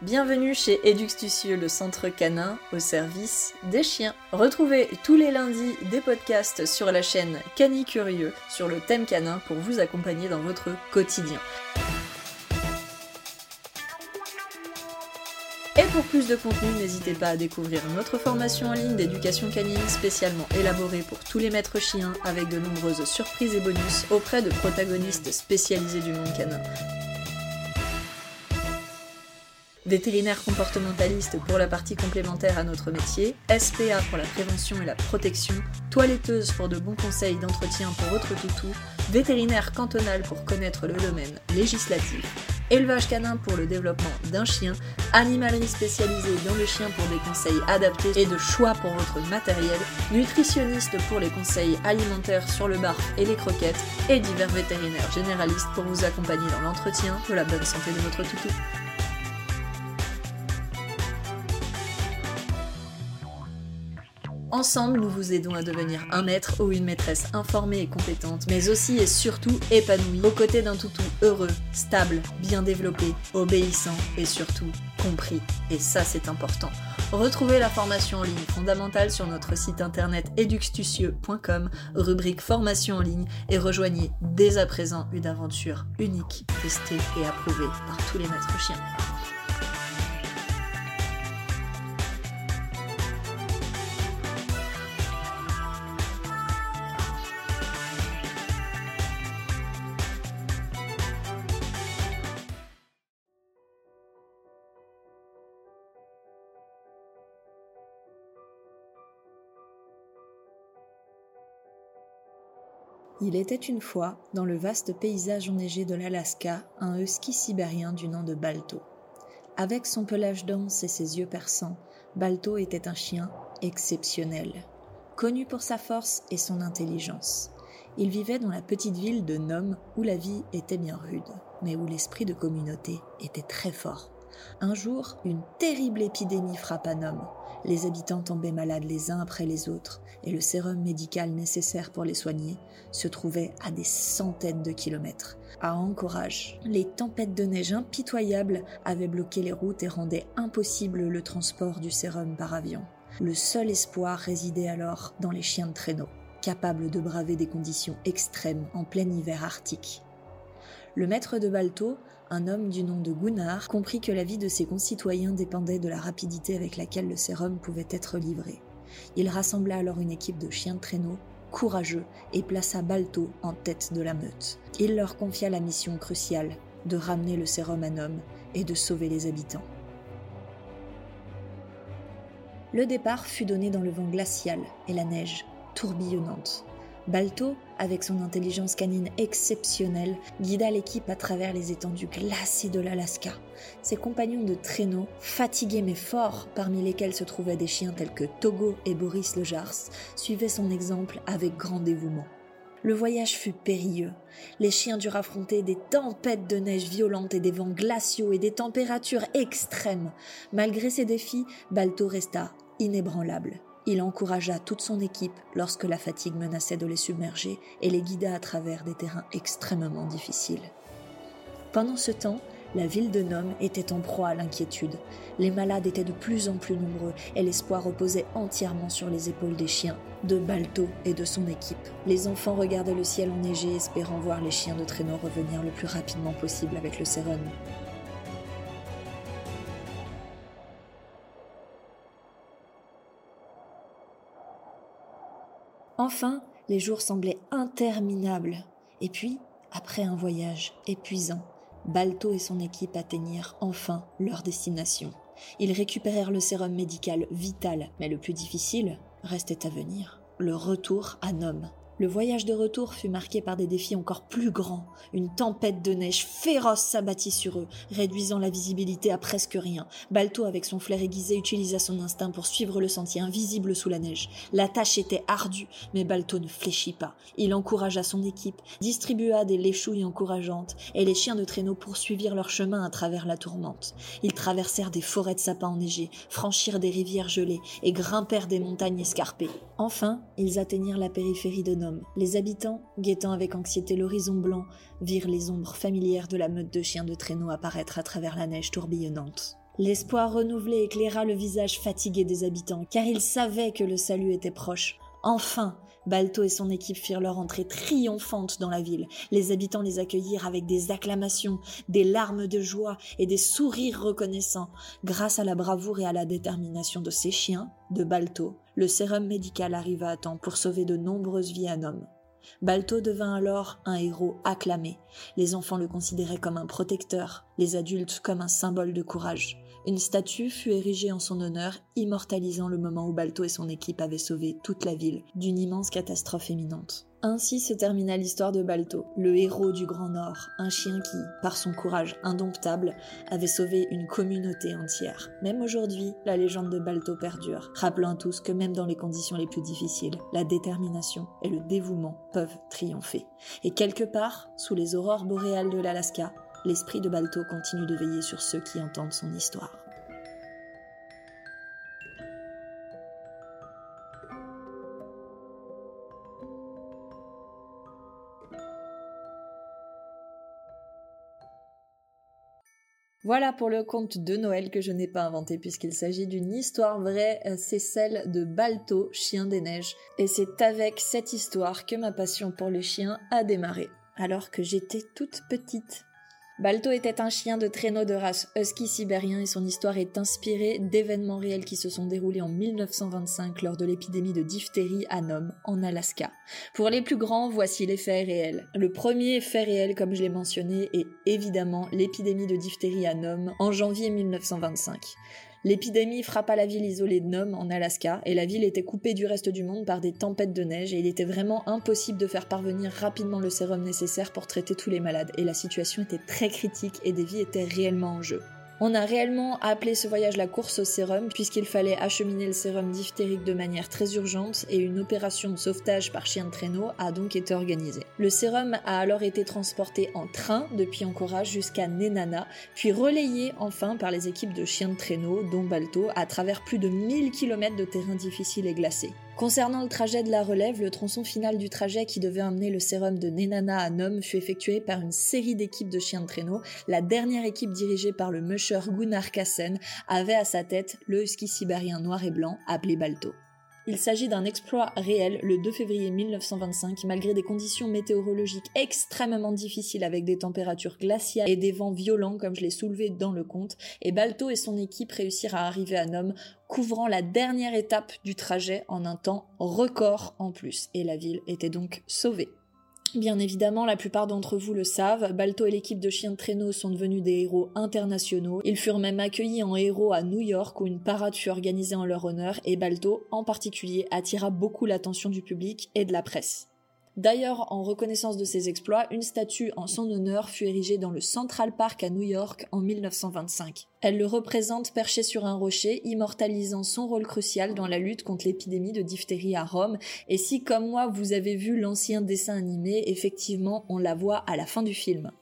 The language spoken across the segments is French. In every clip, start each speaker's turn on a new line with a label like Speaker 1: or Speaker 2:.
Speaker 1: Bienvenue chez Eduxtucieux, le centre canin au service des chiens. Retrouvez tous les lundis des podcasts sur la chaîne Cani Curieux sur le thème canin pour vous accompagner dans votre quotidien. Et pour plus de contenu, n'hésitez pas à découvrir notre formation en ligne d'éducation canine spécialement élaborée pour tous les maîtres chiens avec de nombreuses surprises et bonus auprès de protagonistes spécialisés du monde canin. Vétérinaire comportementaliste pour la partie complémentaire à notre métier, SPA pour la prévention et la protection, toiletteuse pour de bons conseils d'entretien pour votre toutou, vétérinaire cantonal pour connaître le domaine législatif, élevage canin pour le développement d'un chien, animalerie spécialisée dans le chien pour des conseils adaptés et de choix pour votre matériel, nutritionniste pour les conseils alimentaires sur le bar et les croquettes, et divers vétérinaires généralistes pour vous accompagner dans l'entretien de la bonne santé de votre toutou. Ensemble, nous vous aidons à devenir un maître ou une maîtresse informée et compétente, mais aussi et surtout épanouie, aux côtés d'un toutou heureux, stable, bien développé, obéissant et surtout compris. Et ça, c'est important. Retrouvez la formation en ligne fondamentale sur notre site internet eduxtucieux.com, rubrique formation en ligne, et rejoignez dès à présent une aventure unique, testée et approuvée par tous les maîtres chiens. Il était une fois, dans le vaste paysage enneigé de l'Alaska, un husky sibérien du nom de Balto. Avec son pelage dense et ses yeux perçants, Balto était un chien exceptionnel, connu pour sa force et son intelligence. Il vivait dans la petite ville de Nome où la vie était bien rude, mais où l'esprit de communauté était très fort. Un jour, une terrible épidémie frappa Nome. Les habitants tombaient malades les uns après les autres, et le sérum médical nécessaire pour les soigner se trouvait à des centaines de kilomètres. À Anchorage, les tempêtes de neige impitoyables avaient bloqué les routes et rendaient impossible le transport du sérum par avion. Le seul espoir résidait alors dans les chiens de traîneau, capables de braver des conditions extrêmes en plein hiver arctique. Le maître de Balto un homme du nom de Gunnar comprit que la vie de ses concitoyens dépendait de la rapidité avec laquelle le sérum pouvait être livré. Il rassembla alors une équipe de chiens de traîneau, courageux, et plaça Balto en tête de la meute. Il leur confia la mission cruciale de ramener le sérum à Nome et de sauver les habitants. Le départ fut donné dans le vent glacial et la neige tourbillonnante. Balto, avec son intelligence canine exceptionnelle, guida l'équipe à travers les étendues glacées de l'Alaska. Ses compagnons de traîneau, fatigués mais forts, parmi lesquels se trouvaient des chiens tels que Togo et Boris le Jars, suivaient son exemple avec grand dévouement. Le voyage fut périlleux. Les chiens durent affronter des tempêtes de neige violentes et des vents glaciaux et des températures extrêmes. Malgré ces défis, Balto resta inébranlable. Il encouragea toute son équipe lorsque la fatigue menaçait de les submerger et les guida à travers des terrains extrêmement difficiles. Pendant ce temps, la ville de Nome était en proie à l'inquiétude. Les malades étaient de plus en plus nombreux et l'espoir reposait entièrement sur les épaules des chiens, de Balto et de son équipe. Les enfants regardaient le ciel enneigé espérant voir les chiens de traîneau revenir le plus rapidement possible avec le sérum. Enfin, les jours semblaient interminables. Et puis, après un voyage épuisant, Balto et son équipe atteignirent enfin leur destination. Ils récupérèrent le sérum médical vital, mais le plus difficile restait à venir, le retour à Nome. Le voyage de retour fut marqué par des défis encore plus grands. Une tempête de neige féroce s'abattit sur eux, réduisant la visibilité à presque rien. Balto, avec son flair aiguisé, utilisa son instinct pour suivre le sentier invisible sous la neige. La tâche était ardue, mais Balto ne fléchit pas. Il encouragea son équipe, distribua des léchouilles encourageantes, et les chiens de traîneau poursuivirent leur chemin à travers la tourmente. Ils traversèrent des forêts de sapins enneigés, franchirent des rivières gelées et grimpèrent des montagnes escarpées. Enfin, ils atteignirent la périphérie de Les habitants, guettant avec anxiété l'horizon blanc, virent les ombres familières de la meute de chiens de traîneau apparaître à travers la neige tourbillonnante. L'espoir renouvelé éclaira le visage fatigué des habitants, car ils savaient que le salut était proche. Enfin, Balto et son équipe firent leur entrée triomphante dans la ville. Les habitants les accueillirent avec des acclamations, des larmes de joie et des sourires reconnaissants. Grâce à la bravoure et à la détermination de ces chiens, de Balto, le sérum médical arriva à temps pour sauver de nombreuses vies à homme. Balto devint alors un héros acclamé. Les enfants le considéraient comme un protecteur, les adultes comme un symbole de courage. Une statue fut érigée en son honneur, immortalisant le moment où Balto et son équipe avaient sauvé toute la ville d'une immense catastrophe imminente. Ainsi se termina l'histoire de Balto, le héros du Grand Nord, un chien qui, par son courage indomptable, avait sauvé une communauté entière. Même aujourd'hui, la légende de Balto perdure, rappelant à tous que même dans les conditions les plus difficiles, la détermination et le dévouement peuvent triompher. Et quelque part, sous les aurores boréales de l'Alaska, l'esprit de Balto continue de veiller sur ceux qui entendent son histoire. Voilà pour le conte de Noël que je n'ai pas inventé puisqu'il s'agit d'une histoire vraie, c'est celle de Balto, chien des neiges. Et c'est avec cette histoire que ma passion pour les chiens a démarré, alors que j'étais toute petite. Balto était un chien de traîneau de race husky sibérien et son histoire est inspirée d'événements réels qui se sont déroulés en 1925 lors de l'épidémie de diphtérie à Nome, en Alaska. Pour les plus grands, voici les faits réels. Le premier fait réel, comme je l'ai mentionné, est évidemment l'épidémie de diphtérie à Nome en janvier 1925. L'épidémie frappa la ville isolée de Nome en Alaska et la ville était coupée du reste du monde par des tempêtes de neige et il était vraiment impossible de faire parvenir rapidement le sérum nécessaire pour traiter tous les malades et la situation était très critique et des vies étaient réellement en jeu. On a réellement appelé ce voyage la course au sérum puisqu'il fallait acheminer le sérum diphtérique de manière très urgente et une opération de sauvetage par chien de traîneau a donc été organisée. Le sérum a alors été transporté en train depuis Anchorage jusqu'à Nenana, puis relayé enfin par les équipes de chiens de traîneau, dont Balto, à travers plus de 1000 km de terrain difficile et glacé. Concernant le trajet de la relève, le tronçon final du trajet qui devait emmener le sérum de Nenana à Nome fut effectué par une série d'équipes de chiens de traîneau. La dernière équipe dirigée par le musher Gunnar Kassen avait à sa tête le husky sibérien noir et blanc appelé Balto. Il s'agit d'un exploit réel le 2 février 1925, malgré des conditions météorologiques extrêmement difficiles avec des températures glaciales et des vents violents comme je l'ai soulevé dans le conte, et Balto et son équipe réussirent à arriver à Nome, couvrant la dernière étape du trajet en un temps record en plus, et la ville était donc sauvée. Bien évidemment, la plupart d'entre vous le savent, Balto et l'équipe de chiens de traîneau sont devenus des héros internationaux. Ils furent même accueillis en héros à New York où une parade fut organisée en leur honneur et Balto, en particulier, attira beaucoup l'attention du public et de la presse. D'ailleurs, en reconnaissance de ses exploits, une statue en son honneur fut érigée dans le Central Park à New York en 1925. Elle le représente perché sur un rocher, immortalisant son rôle crucial dans la lutte contre l'épidémie de diphtérie à Rome. Et si, comme moi, vous avez vu l'ancien dessin animé, effectivement, on la voit à la fin du film.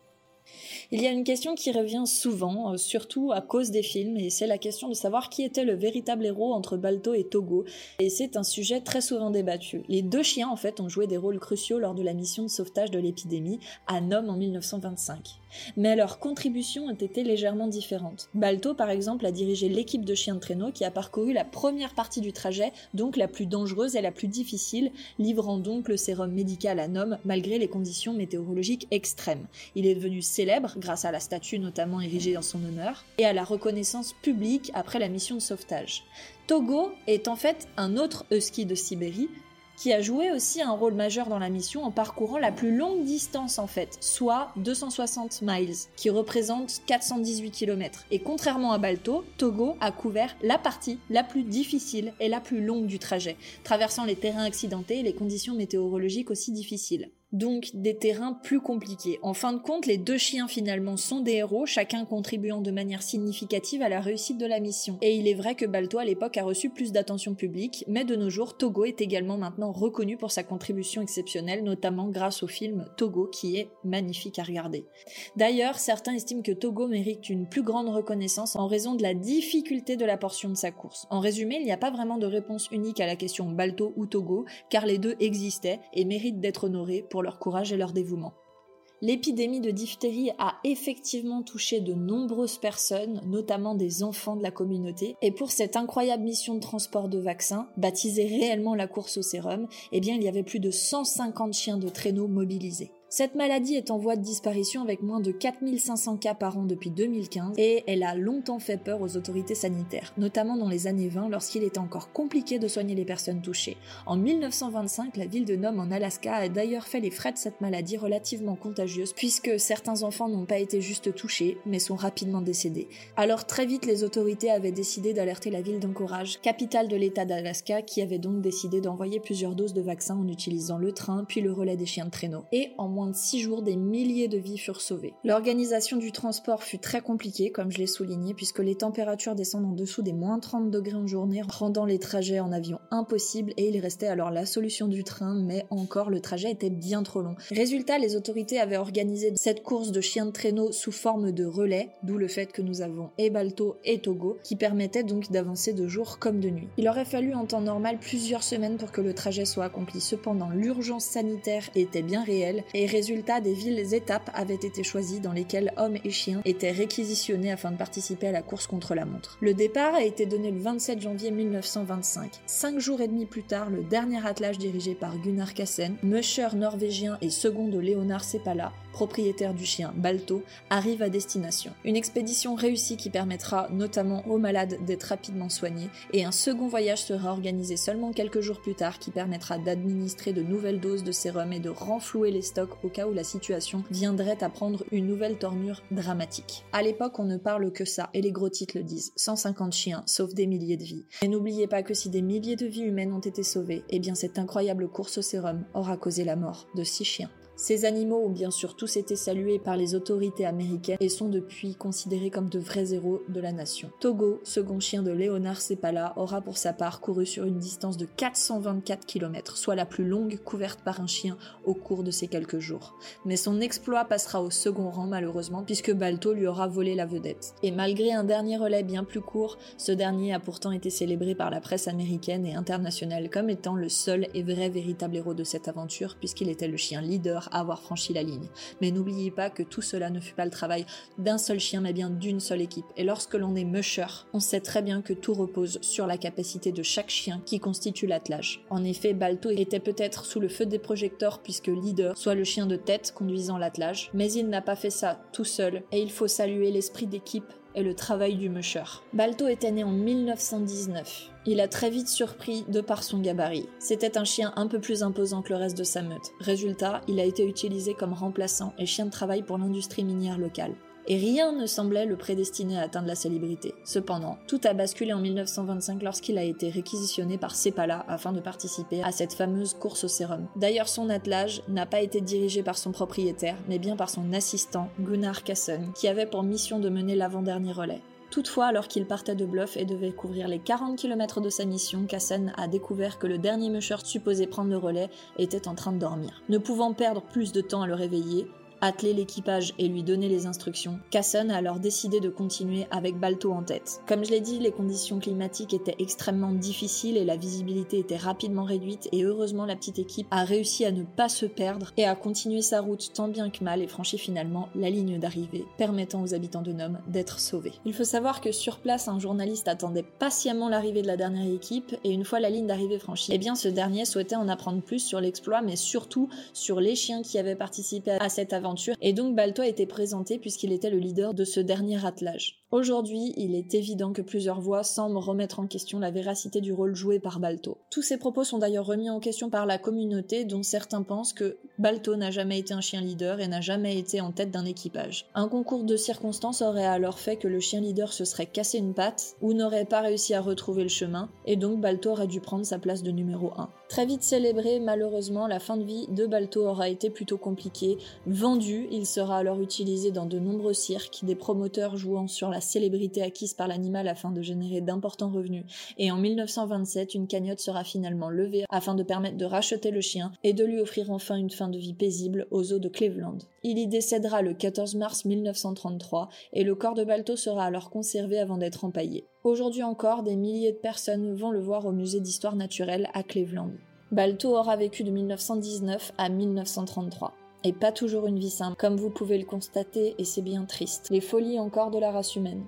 Speaker 1: Il y a une question qui revient souvent, euh, surtout à cause des films, et c'est la question de savoir qui était le véritable héros entre Balto et Togo. Et c'est un sujet très souvent débattu. Les deux chiens, en fait, ont joué des rôles cruciaux lors de la mission de sauvetage de l'épidémie à Nome en 1925 mais leurs contributions ont été légèrement différentes. Balto, par exemple, a dirigé l'équipe de chiens de traîneau qui a parcouru la première partie du trajet, donc la plus dangereuse et la plus difficile, livrant donc le sérum médical à Nome malgré les conditions météorologiques extrêmes. Il est devenu célèbre grâce à la statue notamment érigée en son honneur et à la reconnaissance publique après la mission de sauvetage. Togo est en fait un autre husky de Sibérie, qui a joué aussi un rôle majeur dans la mission en parcourant la plus longue distance en fait, soit 260 miles, qui représente 418 km. Et contrairement à Balto, Togo a couvert la partie la plus difficile et la plus longue du trajet, traversant les terrains accidentés et les conditions météorologiques aussi difficiles donc des terrains plus compliqués. En fin de compte, les deux chiens finalement sont des héros, chacun contribuant de manière significative à la réussite de la mission. Et il est vrai que Balto à l'époque a reçu plus d'attention publique, mais de nos jours, Togo est également maintenant reconnu pour sa contribution exceptionnelle, notamment grâce au film Togo qui est magnifique à regarder. D'ailleurs, certains estiment que Togo mérite une plus grande reconnaissance en raison de la difficulté de la portion de sa course. En résumé, il n'y a pas vraiment de réponse unique à la question Balto ou Togo, car les deux existaient et méritent d'être honorés pour leur courage et leur dévouement. L'épidémie de diphtérie a effectivement touché de nombreuses personnes, notamment des enfants de la communauté, et pour cette incroyable mission de transport de vaccins, baptisée réellement la course au sérum, eh bien il y avait plus de 150 chiens de traîneau mobilisés. Cette maladie est en voie de disparition avec moins de 4500 cas par an depuis 2015 et elle a longtemps fait peur aux autorités sanitaires, notamment dans les années 20 lorsqu'il était encore compliqué de soigner les personnes touchées. En 1925, la ville de Nome en Alaska a d'ailleurs fait les frais de cette maladie relativement contagieuse puisque certains enfants n'ont pas été juste touchés mais sont rapidement décédés. Alors très vite les autorités avaient décidé d'alerter la ville d'Anchorage, capitale de l'état d'Alaska qui avait donc décidé d'envoyer plusieurs doses de vaccins en utilisant le train puis le relais des chiens de traîneau. Et en moins de six jours, des milliers de vies furent sauvées. L'organisation du transport fut très compliquée, comme je l'ai souligné, puisque les températures descendent en dessous des moins 30 degrés en journée, rendant les trajets en avion impossibles, et il restait alors la solution du train, mais encore le trajet était bien trop long. Résultat, les autorités avaient organisé cette course de chiens de traîneau sous forme de relais, d'où le fait que nous avons et Balto et Togo, qui permettaient donc d'avancer de jour comme de nuit. Il aurait fallu en temps normal plusieurs semaines pour que le trajet soit accompli. Cependant, l'urgence sanitaire était bien réelle et résultat des villes étapes avaient été choisies dans lesquelles hommes et chiens étaient réquisitionnés afin de participer à la course contre la montre. Le départ a été donné le 27 janvier 1925. Cinq jours et demi plus tard, le dernier attelage dirigé par Gunnar Kassen, musher norvégien et second de Leonard Sepala, propriétaire du chien Balto, arrive à destination. Une expédition réussie qui permettra notamment aux malades d'être rapidement soignés et un second voyage sera organisé seulement quelques jours plus tard qui permettra d'administrer de nouvelles doses de sérum et de renflouer les stocks au cas où la situation viendrait à prendre une nouvelle tournure dramatique. À l'époque, on ne parle que ça, et les gros titres le disent. 150 chiens sauvent des milliers de vies. Et n'oubliez pas que si des milliers de vies humaines ont été sauvées, eh bien cette incroyable course au sérum aura causé la mort de six chiens. Ces animaux ont bien sûr tous été salués par les autorités américaines et sont depuis considérés comme de vrais héros de la nation. Togo, second chien de Léonard Sepala, aura pour sa part couru sur une distance de 424 km, soit la plus longue couverte par un chien au cours de ces quelques jours. Mais son exploit passera au second rang malheureusement puisque Balto lui aura volé la vedette. Et malgré un dernier relais bien plus court, ce dernier a pourtant été célébré par la presse américaine et internationale comme étant le seul et vrai véritable héros de cette aventure puisqu'il était le chien leader avoir franchi la ligne. Mais n'oubliez pas que tout cela ne fut pas le travail d'un seul chien, mais bien d'une seule équipe. Et lorsque l'on est musher, on sait très bien que tout repose sur la capacité de chaque chien qui constitue l'attelage. En effet, Balto était peut-être sous le feu des projecteurs puisque leader soit le chien de tête conduisant l'attelage, mais il n'a pas fait ça tout seul et il faut saluer l'esprit d'équipe et le travail du musher. Balto était né en 1919. Il a très vite surpris de par son gabarit. C'était un chien un peu plus imposant que le reste de sa meute. Résultat, il a été utilisé comme remplaçant et chien de travail pour l'industrie minière locale et rien ne semblait le prédestiner à atteindre la célébrité. Cependant, tout a basculé en 1925 lorsqu'il a été réquisitionné par Sepala afin de participer à cette fameuse course au sérum. D'ailleurs, son attelage n'a pas été dirigé par son propriétaire, mais bien par son assistant, Gunnar Kassen, qui avait pour mission de mener l'avant-dernier relais. Toutefois, alors qu'il partait de Bluff et devait couvrir les 40 km de sa mission, Kassen a découvert que le dernier musher supposé prendre le relais était en train de dormir. Ne pouvant perdre plus de temps à le réveiller, atteler l'équipage et lui donner les instructions, Casson a alors décidé de continuer avec Balto en tête. Comme je l'ai dit, les conditions climatiques étaient extrêmement difficiles et la visibilité était rapidement réduite et heureusement la petite équipe a réussi à ne pas se perdre et à continuer sa route tant bien que mal et franchit finalement la ligne d'arrivée, permettant aux habitants de Nome d'être sauvés. Il faut savoir que sur place, un journaliste attendait patiemment l'arrivée de la dernière équipe et une fois la ligne d'arrivée franchie, eh bien ce dernier souhaitait en apprendre plus sur l'exploit mais surtout sur les chiens qui avaient participé à cette aventure et donc Balto a été présenté puisqu'il était le leader de ce dernier attelage. Aujourd'hui, il est évident que plusieurs voix semblent remettre en question la véracité du rôle joué par Balto. Tous ces propos sont d'ailleurs remis en question par la communauté dont certains pensent que Balto n'a jamais été un chien leader et n'a jamais été en tête d'un équipage. Un concours de circonstances aurait alors fait que le chien leader se serait cassé une patte ou n'aurait pas réussi à retrouver le chemin et donc Balto aurait dû prendre sa place de numéro 1. Très vite célébré, malheureusement, la fin de vie de Balto aura été plutôt compliquée. Vendu, il sera alors utilisé dans de nombreux cirques, des promoteurs jouant sur la célébrité acquise par l'animal afin de générer d'importants revenus, et en 1927, une cagnotte sera finalement levée afin de permettre de racheter le chien et de lui offrir enfin une fin de vie paisible aux eaux de Cleveland. Il y décédera le 14 mars 1933 et le corps de Balto sera alors conservé avant d'être empaillé. Aujourd'hui encore, des milliers de personnes vont le voir au musée d'histoire naturelle à Cleveland. Balto aura vécu de 1919 à 1933. Et pas toujours une vie simple, comme vous pouvez le constater, et c'est bien triste. Les folies encore de la race humaine.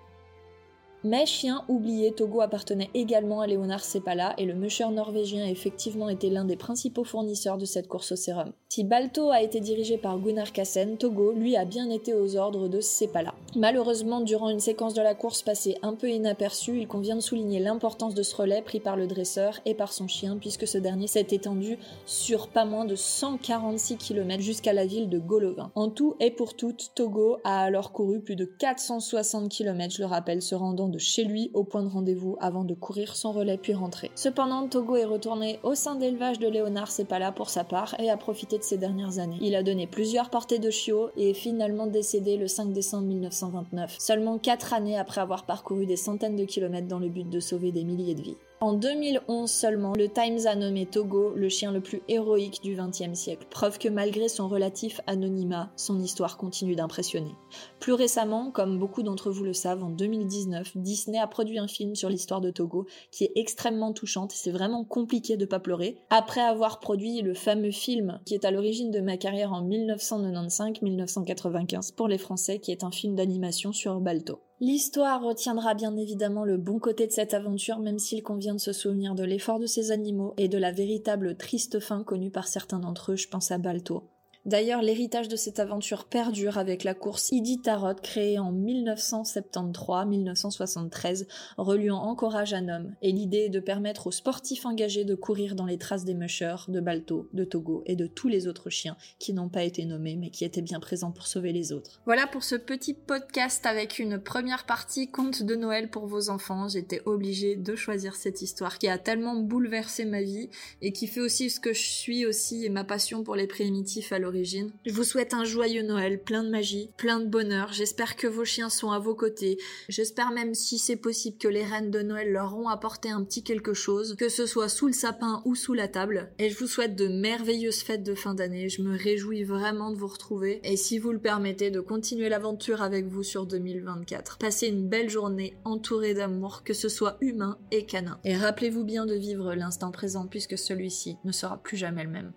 Speaker 1: Mais chien oublié, Togo appartenait également à Léonard Sepala et le musher norvégien a effectivement été l'un des principaux fournisseurs de cette course au sérum. Si Balto a été dirigé par Gunnar Kassen, Togo, lui, a bien été aux ordres de Sepala. Malheureusement, durant une séquence de la course passée un peu inaperçue, il convient de souligner l'importance de ce relais pris par le dresseur et par son chien puisque ce dernier s'est étendu sur pas moins de 146 km jusqu'à la ville de Golovin. En tout et pour tout, Togo a alors couru plus de 460 km, je le rappelle, se rendant de chez lui au point de rendez-vous avant de courir son relais puis rentrer. Cependant, Togo est retourné au sein d'élevage de Léonard Sepala pour sa part et a profité de ses dernières années. Il a donné plusieurs portées de chiots et est finalement décédé le 5 décembre 1929, seulement 4 années après avoir parcouru des centaines de kilomètres dans le but de sauver des milliers de vies. En 2011 seulement, le Times a nommé Togo le chien le plus héroïque du XXe siècle, preuve que malgré son relatif anonymat, son histoire continue d'impressionner. Plus récemment, comme beaucoup d'entre vous le savent, en 2019, Disney a produit un film sur l'histoire de Togo qui est extrêmement touchante et c'est vraiment compliqué de pas pleurer. Après avoir produit le fameux film qui est à l'origine de ma carrière en 1995-1995 pour les Français, qui est un film d'animation sur Balto. L'histoire retiendra bien évidemment le bon côté de cette aventure, même s'il convient de se souvenir de l'effort de ces animaux et de la véritable triste fin connue par certains d'entre eux, je pense à Balto. D'ailleurs, l'héritage de cette aventure perdure avec la course Idi Tarot créée en 1973-1973, reliant Encourage un homme, et l'idée est de permettre aux sportifs engagés de courir dans les traces des mushers, de Balto, de Togo et de tous les autres chiens qui n'ont pas été nommés mais qui étaient bien présents pour sauver les autres. Voilà pour ce petit podcast avec une première partie conte de Noël pour vos enfants. J'étais obligée de choisir cette histoire qui a tellement bouleversé ma vie et qui fait aussi ce que je suis aussi et ma passion pour les primitifs à l'origine je vous souhaite un joyeux Noël, plein de magie, plein de bonheur. J'espère que vos chiens sont à vos côtés. J'espère même si c'est possible que les reines de Noël leur ont apporté un petit quelque chose, que ce soit sous le sapin ou sous la table. Et je vous souhaite de merveilleuses fêtes de fin d'année. Je me réjouis vraiment de vous retrouver. Et si vous le permettez, de continuer l'aventure avec vous sur 2024. Passez une belle journée entourée d'amour, que ce soit humain et canin. Et rappelez-vous bien de vivre l'instant présent puisque celui-ci ne sera plus jamais le même.